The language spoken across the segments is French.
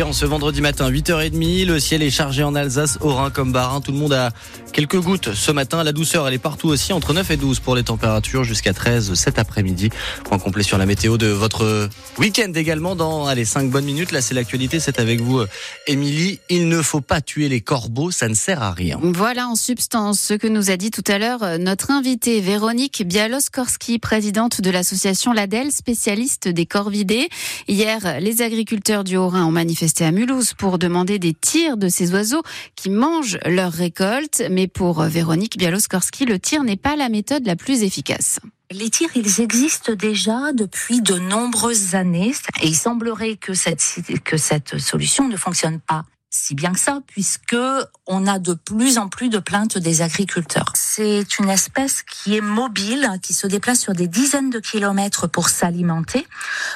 En ce vendredi matin, 8h30, le ciel est chargé en Alsace, au Rhin comme Barin. Tout le monde a quelques gouttes ce matin. La douceur, elle est partout aussi, entre 9 et 12 pour les températures, jusqu'à 13 cet après-midi. Point complet sur la météo de votre week-end également dans, allez, 5 bonnes minutes. Là, c'est l'actualité, c'est avec vous, Émilie. Il ne faut pas tuer les corbeaux, ça ne sert à rien. Voilà en substance ce que nous a dit tout à l'heure notre invitée Véronique Bialoskorski, présidente de l'association LADEL, spécialiste des corvidés. Hier, les agriculteurs du Haut-Rhin ont manifesté à Mulhouse pour demander des tirs de ces oiseaux qui mangent leur récolte. Mais pour Véronique Bialoskorski, le tir n'est pas la méthode la plus efficace. Les tirs, ils existent déjà depuis de nombreuses années et il semblerait que cette, que cette solution ne fonctionne pas si bien que ça, puisque on a de plus en plus de plaintes des agriculteurs. C'est une espèce qui est mobile, qui se déplace sur des dizaines de kilomètres pour s'alimenter.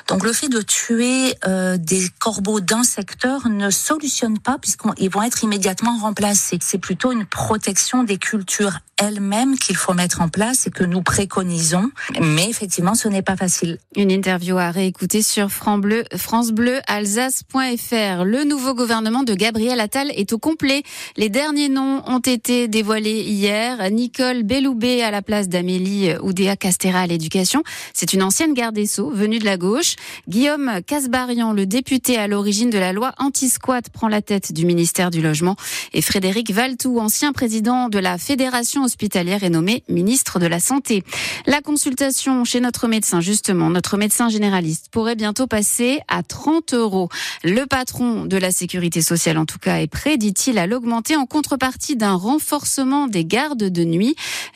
Donc le fait de tuer euh, des corbeaux d'un secteur ne solutionne pas, puisqu'ils vont être immédiatement remplacés. C'est plutôt une protection des cultures elles-mêmes qu'il faut mettre en place et que nous préconisons. Mais effectivement, ce n'est pas facile. Une interview à réécouter sur France Bleu, France Bleu, Alsace.fr. Le nouveau gouvernement de Gabriel Attal est au complet. Les derniers noms ont été dévoilés hier. Nicole Belloubet à la place d'Amélie Oudéa Castera à l'éducation. C'est une ancienne garde des Sceaux venue de la gauche. Guillaume Casbarian, le député à l'origine de la loi anti-squat, prend la tête du ministère du Logement. Et Frédéric Valtou, ancien président de la Fédération hospitalière est nommé ministre de la Santé. La consultation chez notre médecin, justement, notre médecin généraliste, pourrait bientôt passer à 30 euros. Le patron de la sécurité sociale en tout cas est prêt, dit-il, à l'augmenter en contrepartie d'un renforcement des gardes de nuit.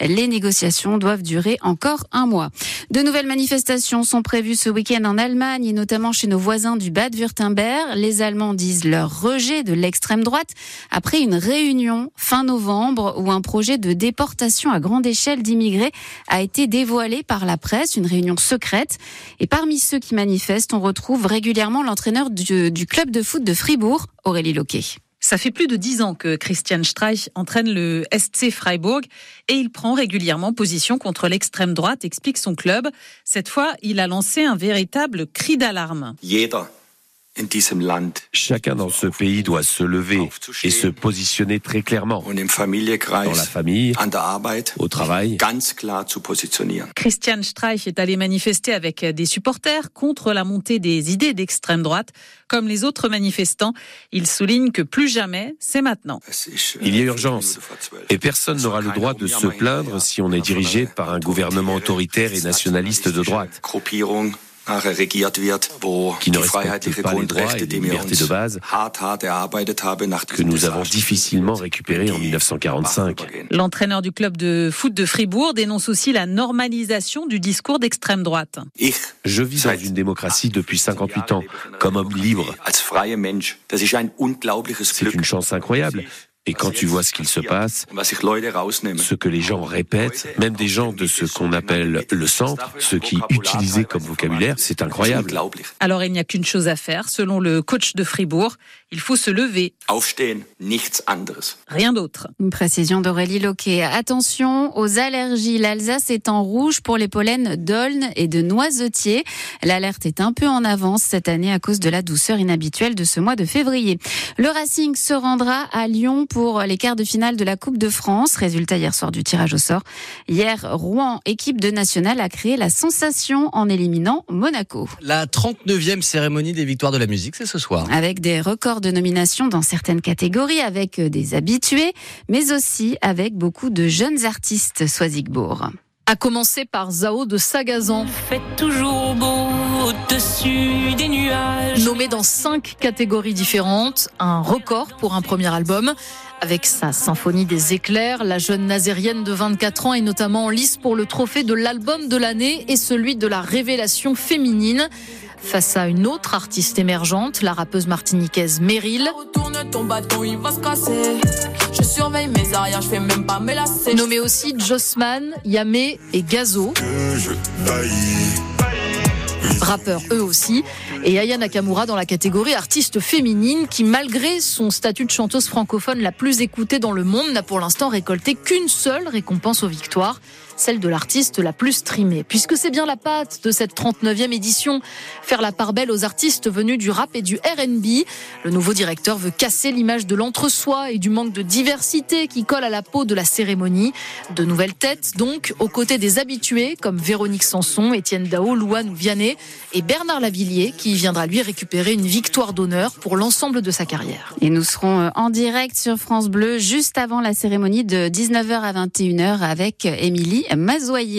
Les négociations doivent durer encore un mois. De nouvelles manifestations sont prévues ce week-end en Allemagne et notamment chez nos voisins du Bade-Württemberg. Les Allemands disent leur rejet de l'extrême droite après une réunion fin novembre où un projet de déportation à grande échelle d'immigrés a été dévoilé par la presse, une réunion secrète. Et parmi ceux qui manifestent, on retrouve régulièrement l'entraîneur du, du club de foot de Fribourg, Aurélie Loquet. Ça fait plus de dix ans que Christian Streich entraîne le SC Freiburg et il prend régulièrement position contre l'extrême droite, explique son club. Cette fois, il a lancé un véritable cri d'alarme. Chacun dans ce pays doit se lever et se positionner très clairement. dans la famille, au travail. Christian Streich est allé manifester avec des supporters contre la montée des idées d'extrême droite. Comme les autres manifestants, il souligne que plus jamais, c'est maintenant. Il y a urgence. Et personne n'aura le droit de se plaindre si on est dirigé par un gouvernement autoritaire et nationaliste de droite qui ne respecte pas les droits et les libertés de base que nous avons difficilement récupérés en 1945. L'entraîneur du club de foot de Fribourg dénonce aussi la normalisation du discours d'extrême droite. Je vis dans une démocratie depuis 58 ans, comme homme libre. C'est une chance incroyable. Et quand tu vois ce qu'il se passe, ce que les gens répètent, même des gens de ce qu'on appelle le centre, ce qui utilisait comme vocabulaire, c'est incroyable. Alors il n'y a qu'une chose à faire, selon le coach de Fribourg, il faut se lever. Rien d'autre. Une précision d'Aurélie Loquet. Attention aux allergies. L'Alsace est en rouge pour les pollens d'aulne et de noisetier. L'alerte est un peu en avance cette année à cause de la douceur inhabituelle de ce mois de février. Le Racing se rendra à Lyon pour les quarts de finale de la Coupe de France. Résultat hier soir du tirage au sort. Hier, Rouen, équipe de nationale, a créé la sensation en éliminant Monaco. La 39e cérémonie des victoires de la musique, c'est ce soir. Avec des records de nominations dans certaines catégories, avec des habitués, mais aussi avec beaucoup de jeunes artistes Soisigbourg. A commencer par Zao de Sagazan. Fait toujours beau au-dessus des nuages. Nommé dans cinq catégories différentes, un record pour un premier album. Avec sa symphonie des éclairs, la jeune nazérienne de 24 ans est notamment en lice pour le trophée de l'album de l'année et celui de la révélation féminine. Face à une autre artiste émergente, la rappeuse martiniquaise Meryl. Nommé aussi Jossman, Yamé et Gazo. Rappeurs eux aussi. Et Aya Nakamura dans la catégorie artiste féminine qui, malgré son statut de chanteuse francophone la plus écoutée dans le monde, n'a pour l'instant récolté qu'une seule récompense aux victoires celle de l'artiste la plus streamée. Puisque c'est bien la patte de cette 39e édition, faire la part belle aux artistes venus du rap et du RB. Le nouveau directeur veut casser l'image de l'entre-soi et du manque de diversité qui colle à la peau de la cérémonie. De nouvelles têtes, donc, aux côtés des habitués, comme Véronique Sanson, Étienne Dao, Louane ou Vianney, et Bernard Lavillier, qui viendra lui récupérer une victoire d'honneur pour l'ensemble de sa carrière. Et nous serons euh, en direct sur France Bleu juste avant la cérémonie de 19h à 21h avec Émilie Mazoyer.